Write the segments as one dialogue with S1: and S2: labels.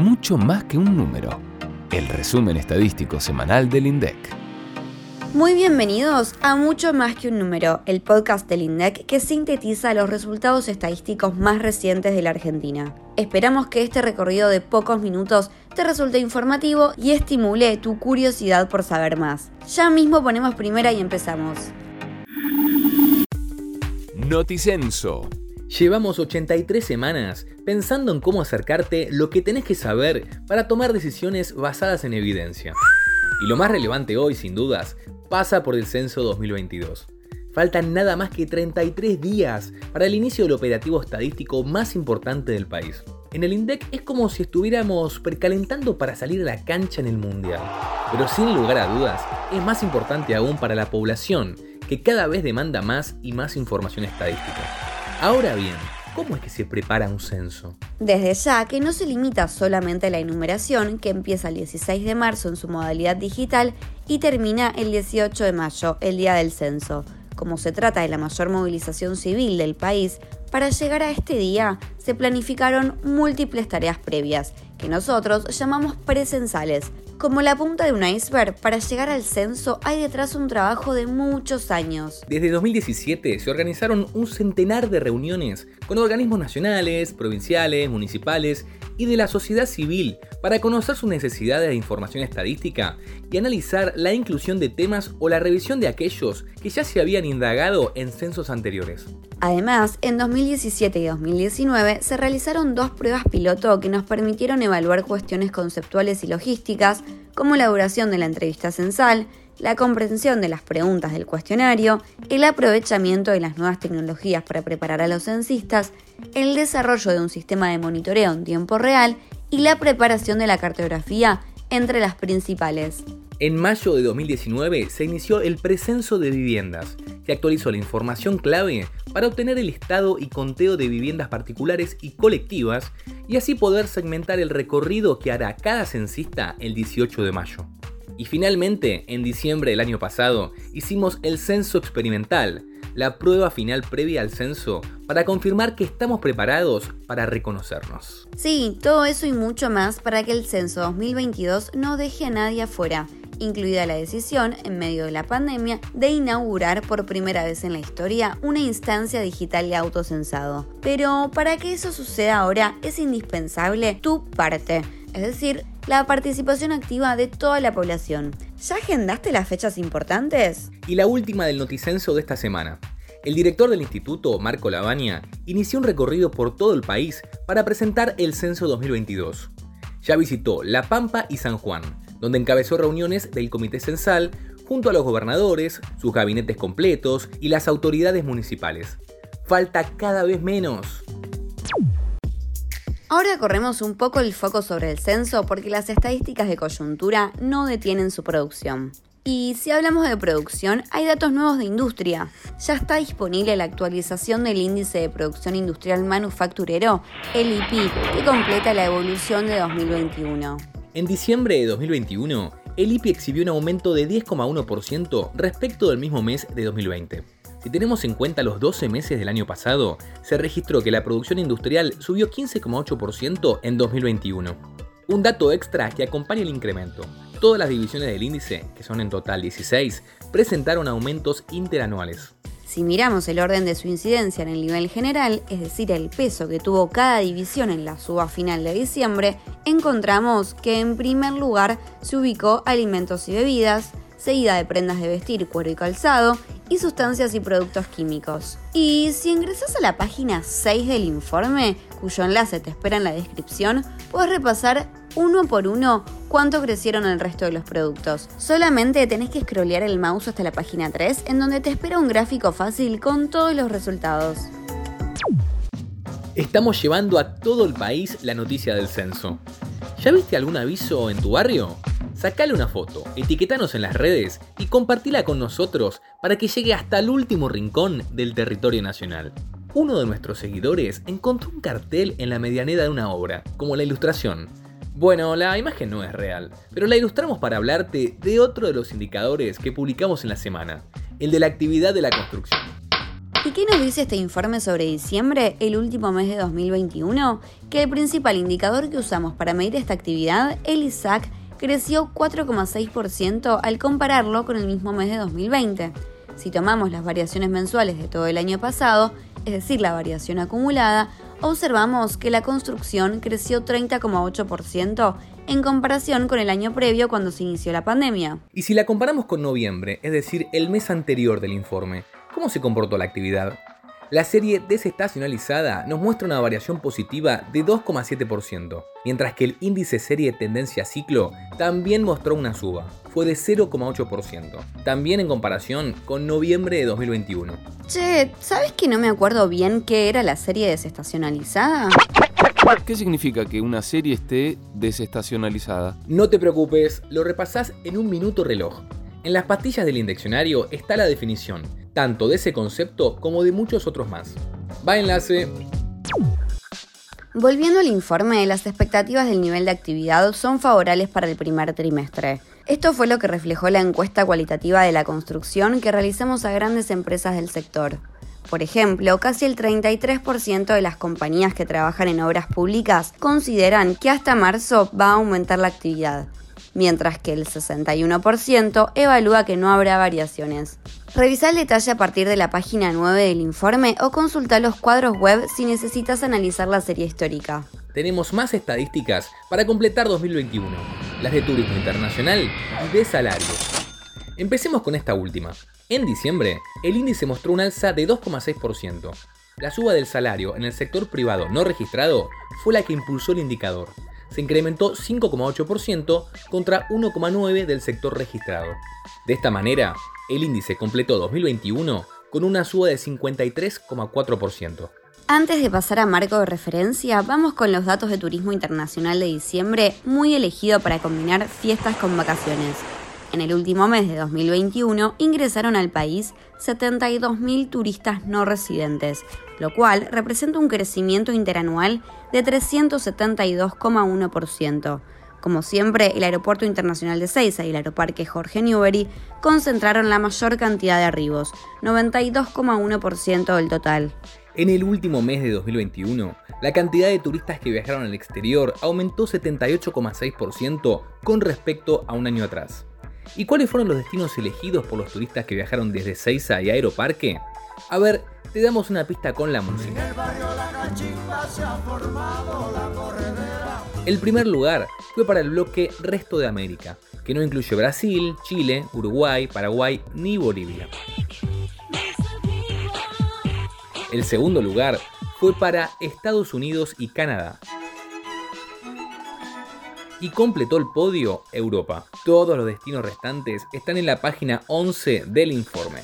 S1: mucho más que un número. El resumen estadístico semanal del INDEC.
S2: Muy bienvenidos a Mucho más que un número, el podcast del INDEC que sintetiza los resultados estadísticos más recientes de la Argentina. Esperamos que este recorrido de pocos minutos te resulte informativo y estimule tu curiosidad por saber más. Ya mismo ponemos primera y empezamos.
S1: Noticenso.
S3: Llevamos 83 semanas pensando en cómo acercarte lo que tenés que saber para tomar decisiones basadas en evidencia. Y lo más relevante hoy, sin dudas, pasa por el censo 2022. Faltan nada más que 33 días para el inicio del operativo estadístico más importante del país. En el INDEC es como si estuviéramos precalentando para salir a la cancha en el Mundial. Pero sin lugar a dudas, es más importante aún para la población, que cada vez demanda más y más información estadística. Ahora bien, ¿cómo es que se prepara un censo?
S2: Desde ya que no se limita solamente a la enumeración, que empieza el 16 de marzo en su modalidad digital y termina el 18 de mayo, el día del censo. Como se trata de la mayor movilización civil del país, para llegar a este día se planificaron múltiples tareas previas, que nosotros llamamos presensales, como la punta de un iceberg, para llegar al censo hay detrás un trabajo de muchos años.
S3: Desde 2017 se organizaron un centenar de reuniones con organismos nacionales, provinciales, municipales y de la sociedad civil para conocer sus necesidades de información estadística y analizar la inclusión de temas o la revisión de aquellos que ya se habían indagado en censos anteriores.
S2: Además, en 2017 y 2019 se realizaron dos pruebas piloto que nos permitieron evaluar cuestiones conceptuales y logísticas como la duración de la entrevista censal, la comprensión de las preguntas del cuestionario, el aprovechamiento de las nuevas tecnologías para preparar a los censistas, el desarrollo de un sistema de monitoreo en tiempo real y la preparación de la cartografía entre las principales.
S3: En mayo de 2019 se inició el precenso de viviendas, que actualizó la información clave para obtener el estado y conteo de viviendas particulares y colectivas y así poder segmentar el recorrido que hará cada censista el 18 de mayo. Y finalmente, en diciembre del año pasado, hicimos el censo experimental, la prueba final previa al censo, para confirmar que estamos preparados para reconocernos.
S2: Sí, todo eso y mucho más para que el censo 2022 no deje a nadie afuera, incluida la decisión, en medio de la pandemia, de inaugurar por primera vez en la historia una instancia digital de autocensado. Pero para que eso suceda ahora es indispensable tu parte, es decir, la participación activa de toda la población. ¿Ya agendaste las fechas importantes?
S3: Y la última del noticenso de esta semana. El director del instituto, Marco Lavagna, inició un recorrido por todo el país para presentar el censo 2022. Ya visitó La Pampa y San Juan, donde encabezó reuniones del Comité Censal junto a los gobernadores, sus gabinetes completos y las autoridades municipales. Falta cada vez menos.
S2: Ahora corremos un poco el foco sobre el censo porque las estadísticas de coyuntura no detienen su producción. Y si hablamos de producción, hay datos nuevos de industria. Ya está disponible la actualización del índice de producción industrial manufacturero, el IP, que completa la evolución de 2021.
S3: En diciembre de 2021, el IPI exhibió un aumento de 10,1% respecto del mismo mes de 2020. Si tenemos en cuenta los 12 meses del año pasado, se registró que la producción industrial subió 15,8% en 2021. Un dato extra que acompaña el incremento. Todas las divisiones del índice, que son en total 16, presentaron aumentos interanuales.
S2: Si miramos el orden de su incidencia en el nivel general, es decir, el peso que tuvo cada división en la suba final de diciembre, encontramos que en primer lugar se ubicó alimentos y bebidas, seguida de prendas de vestir, cuero y calzado, y sustancias y productos químicos. Y si ingresas a la página 6 del informe, cuyo enlace te espera en la descripción, puedes repasar uno por uno cuánto crecieron el resto de los productos. Solamente tenés que scrollear el mouse hasta la página 3, en donde te espera un gráfico fácil con todos los resultados.
S3: Estamos llevando a todo el país la noticia del censo. ¿Ya viste algún aviso en tu barrio? Sacale una foto, etiquetanos en las redes y compartila con nosotros para que llegue hasta el último rincón del territorio nacional. Uno de nuestros seguidores encontró un cartel en la medianera de una obra, como la ilustración. Bueno, la imagen no es real, pero la ilustramos para hablarte de otro de los indicadores que publicamos en la semana, el de la actividad de la construcción.
S2: ¿Y qué nos dice este informe sobre diciembre, el último mes de 2021? Que el principal indicador que usamos para medir esta actividad, el ISAC, creció 4,6% al compararlo con el mismo mes de 2020. Si tomamos las variaciones mensuales de todo el año pasado, es decir, la variación acumulada, observamos que la construcción creció 30,8% en comparación con el año previo cuando se inició la pandemia.
S3: Y si la comparamos con noviembre, es decir, el mes anterior del informe, ¿cómo se comportó la actividad? La serie desestacionalizada nos muestra una variación positiva de 2,7%, mientras que el índice serie tendencia ciclo también mostró una suba, fue de 0,8%, también en comparación con noviembre de 2021.
S2: Che, ¿sabes que no me acuerdo bien qué era la serie desestacionalizada?
S1: ¿Qué significa que una serie esté desestacionalizada?
S3: No te preocupes, lo repasás en un minuto reloj. En las pastillas del indeccionario está la definición, tanto de ese concepto como de muchos otros más. Va enlace.
S2: Volviendo al informe, las expectativas del nivel de actividad son favorables para el primer trimestre. Esto fue lo que reflejó la encuesta cualitativa de la construcción que realizamos a grandes empresas del sector. Por ejemplo, casi el 33% de las compañías que trabajan en obras públicas consideran que hasta marzo va a aumentar la actividad, mientras que el 61% evalúa que no habrá variaciones. Revisa el detalle a partir de la página 9 del informe o consulta los cuadros web si necesitas analizar la serie histórica.
S3: Tenemos más estadísticas para completar 2021, las de turismo internacional y de salarios. Empecemos con esta última. En diciembre, el índice mostró un alza de 2,6%. La suba del salario en el sector privado no registrado fue la que impulsó el indicador, se incrementó 5,8% contra 1,9% del sector registrado. De esta manera, el índice completó 2021 con una suba de 53,4%.
S2: Antes de pasar a marco de referencia, vamos con los datos de turismo internacional de diciembre, muy elegido para combinar fiestas con vacaciones. En el último mes de 2021 ingresaron al país 72.000 turistas no residentes, lo cual representa un crecimiento interanual de 372,1%. Como siempre, el Aeropuerto Internacional de Seiza y el Aeroparque Jorge Newbery concentraron la mayor cantidad de arribos, 92,1% del total.
S3: En el último mes de 2021, la cantidad de turistas que viajaron al exterior aumentó 78,6% con respecto a un año atrás. ¿Y cuáles fueron los destinos elegidos por los turistas que viajaron desde Seiza y Aeroparque? A ver, te damos una pista con la música. El primer lugar fue para el bloque Resto de América, que no incluye Brasil, Chile, Uruguay, Paraguay ni Bolivia. El segundo lugar fue para Estados Unidos y Canadá, y completó el podio Europa. Todos los destinos restantes están en la página 11 del informe.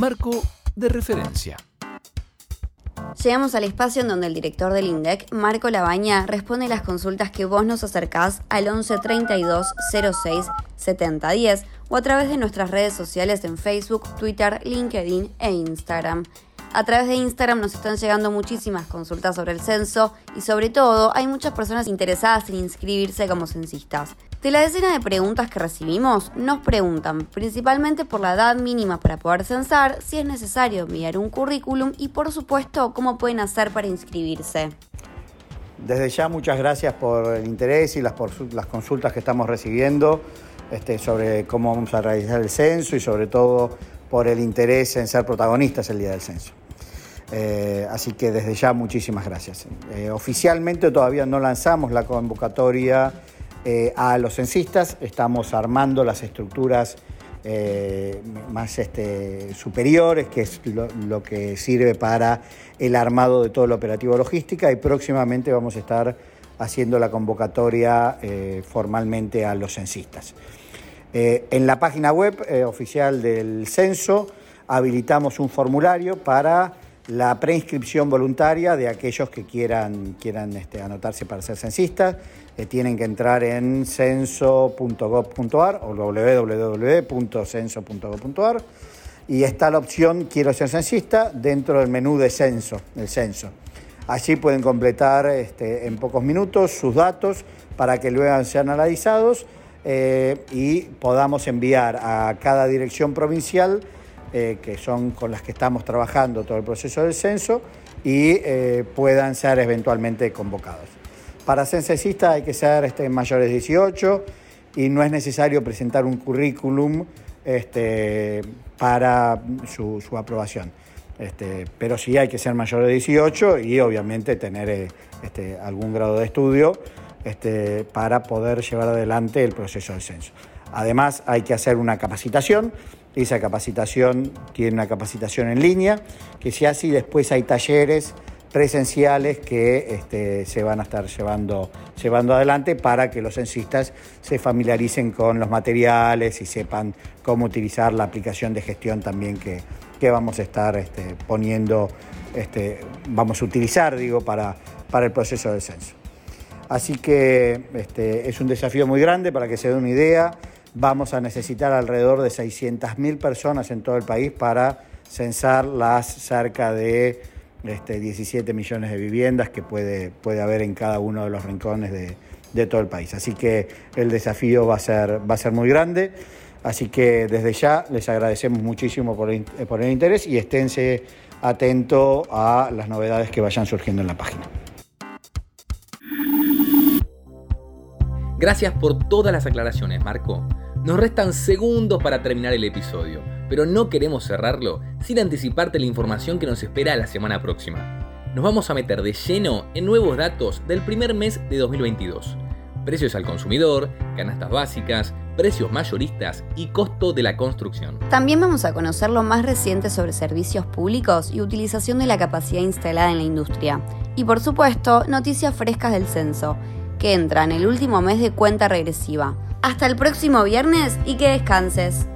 S1: Marco de referencia.
S2: Llegamos al espacio en donde el director del INDEC, Marco Labaña, responde las consultas que vos nos acercás al 11 32 06 70 10 o a través de nuestras redes sociales en Facebook, Twitter, LinkedIn e Instagram. A través de Instagram nos están llegando muchísimas consultas sobre el censo y sobre todo hay muchas personas interesadas en inscribirse como censistas. De la decena de preguntas que recibimos, nos preguntan principalmente por la edad mínima para poder censar, si es necesario enviar un currículum y por supuesto cómo pueden hacer para inscribirse.
S4: Desde ya muchas gracias por el interés y las, consultas que estamos recibiendo este, sobre cómo vamos a realizar el censo y sobre todo por el interés en ser protagonistas el día del censo. Eh, así que desde ya muchísimas gracias. Eh, oficialmente todavía no lanzamos la convocatoria eh, a los censistas, estamos armando las estructuras más este, superiores, que es lo, que sirve para el armado de todo el operativo logística y próximamente vamos a estar haciendo la convocatoria formalmente a los censistas. en la página web oficial del censo habilitamos un formulario para la preinscripción voluntaria de aquellos que quieran, quieran este, anotarse para ser censistas. Eh, tienen que entrar en censo.gov.ar o www.censo.gov.ar y está la opción Quiero ser censista dentro del menú de censo, el censo. Allí pueden completar este, en pocos minutos sus datos para que luego sean analizados eh, y podamos enviar a cada dirección provincial, eh, que son con las que estamos trabajando todo el proceso del censo, y eh, puedan ser eventualmente convocados. Para censesista hay que ser este, mayores de 18 y no es necesario presentar un currículum este, para su, aprobación. Este, pero sí hay que ser mayor de 18 y obviamente tener este, algún grado de estudio para poder llevar adelante el proceso del censo. Además, hay que hacer una capacitación. Esa capacitación tiene una capacitación en línea que se hace y después hay talleres presenciales que este, se van a estar llevando, llevando adelante para que los censistas se familiaricen con los materiales y sepan cómo utilizar la aplicación de gestión también que, vamos a estar este, poniendo, este, vamos a utilizar, digo, para, para el proceso del censo. Así que este, es un desafío muy grande para que se dé una idea. Vamos a necesitar alrededor de 600.000 personas en todo el país para censar las cerca de 17 este, millones de viviendas que puede, puede haber en cada uno de los rincones de, todo el país. Así que el desafío va a ser, va a ser muy grande. Así que desde ya les agradecemos muchísimo por el, por el interés y esténse atentos a las novedades que vayan surgiendo en la página.
S3: Gracias por todas las aclaraciones, Marco. Nos restan segundos para terminar el episodio, pero no queremos cerrarlo sin anticiparte la información que nos espera la semana próxima. Nos vamos a meter de lleno en nuevos datos del primer mes de 2022. Precios al consumidor, canastas básicas, precios mayoristas y costo de la construcción.
S2: También vamos a conocer lo más reciente sobre servicios públicos y utilización de la capacidad instalada en la industria. Y por supuesto, noticias frescas del censo que entra en el último mes de cuenta regresiva. Hasta el próximo viernes y que descanses.